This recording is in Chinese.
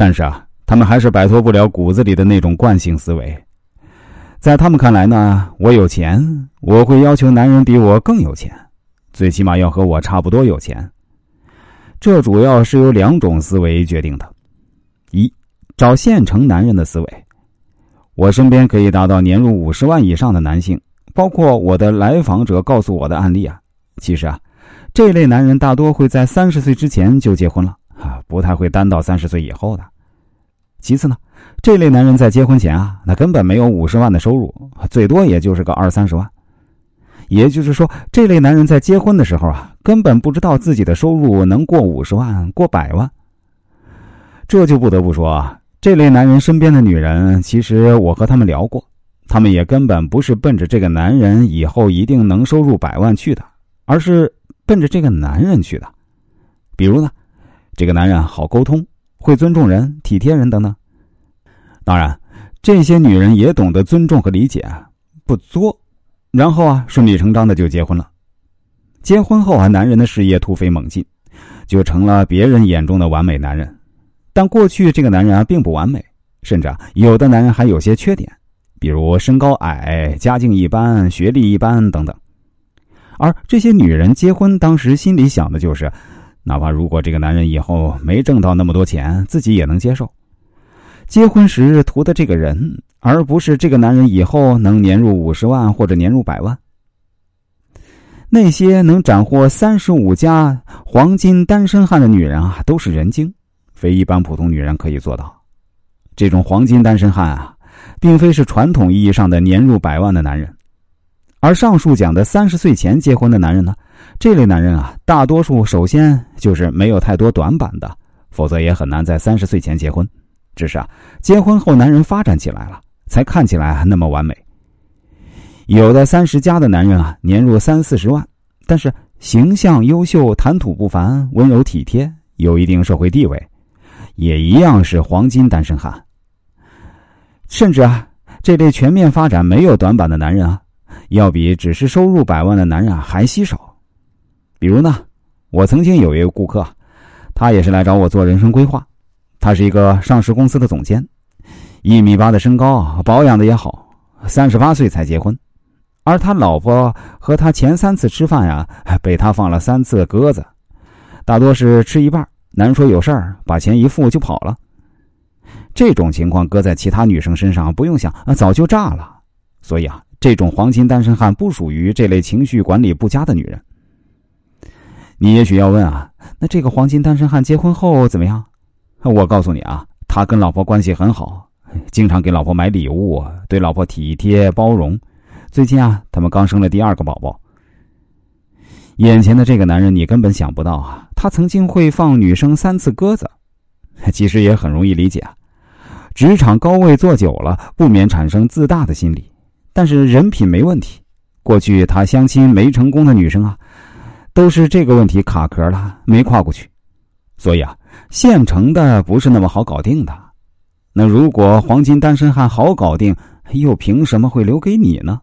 但是啊，他们还是摆脱不了骨子里的那种惯性思维。在他们看来呢，我有钱，我会要求男人比我更有钱，最起码要和我差不多有钱。这主要是由两种思维决定的：一，找现成男人的思维。我身边可以达到年入五十万以上的男性，包括我的来访者告诉我的案例啊。其实啊，这类男人大多会在三十岁之前就结婚了啊，不太会单到三十岁以后的。其次呢，这类男人在结婚前啊，那根本没有五十万的收入，最多也就是个二三十万。也就是说，这类男人在结婚的时候啊，根本不知道自己的收入能过五十万、过百万。这就不得不说啊，这类男人身边的女人，其实我和他们聊过，他们也根本不是奔着这个男人以后一定能收入百万去的，而是奔着这个男人去的。比如呢，这个男人好沟通，会尊重人、体贴人等等。当然，这些女人也懂得尊重和理解，不作。然后啊，顺理成章的就结婚了。结婚后啊，男人的事业突飞猛进，就成了别人眼中的完美男人。但过去这个男人啊，并不完美，甚至啊，有的男人还有些缺点，比如身高矮、家境一般、学历一般等等。而这些女人结婚当时心里想的就是，哪怕如果这个男人以后没挣到那么多钱，自己也能接受。结婚时图的这个人。而不是这个男人以后能年入五十万或者年入百万。那些能斩获三十五家黄金单身汉的女人啊，都是人精，非一般普通女人可以做到。这种黄金单身汉啊，并非是传统意义上的年入百万的男人。而上述讲的三十岁前结婚的男人呢，这类男人啊，大多数首先就是没有太多短板的，否则也很难在三十岁前结婚。只是啊，结婚后男人发展起来了。才看起来那么完美。有的三十加的男人啊，年入三四十万，但是形象优秀、谈吐不凡、温柔体贴，有一定社会地位，也一样是黄金单身汉。甚至啊，这类全面发展、没有短板的男人啊，要比只是收入百万的男人还稀少。比如呢，我曾经有一个顾客，他也是来找我做人生规划，他是一个上市公司的总监。一米八的身高，保养的也好，三十八岁才结婚，而他老婆和他前三次吃饭呀，被他放了三次鸽子，大多是吃一半，男说有事儿，把钱一付就跑了。这种情况搁在其他女生身上，不用想啊，早就炸了。所以啊，这种黄金单身汉不属于这类情绪管理不佳的女人。你也许要问啊，那这个黄金单身汉结婚后怎么样？我告诉你啊，他跟老婆关系很好。经常给老婆买礼物，对老婆体贴包容。最近啊，他们刚生了第二个宝宝。眼前的这个男人，你根本想不到啊，他曾经会放女生三次鸽子。其实也很容易理解啊，职场高位坐久了，不免产生自大的心理。但是人品没问题，过去他相亲没成功的女生啊，都是这个问题卡壳了，没跨过去。所以啊，现成的不是那么好搞定的。那如果黄金单身汉好搞定，又凭什么会留给你呢？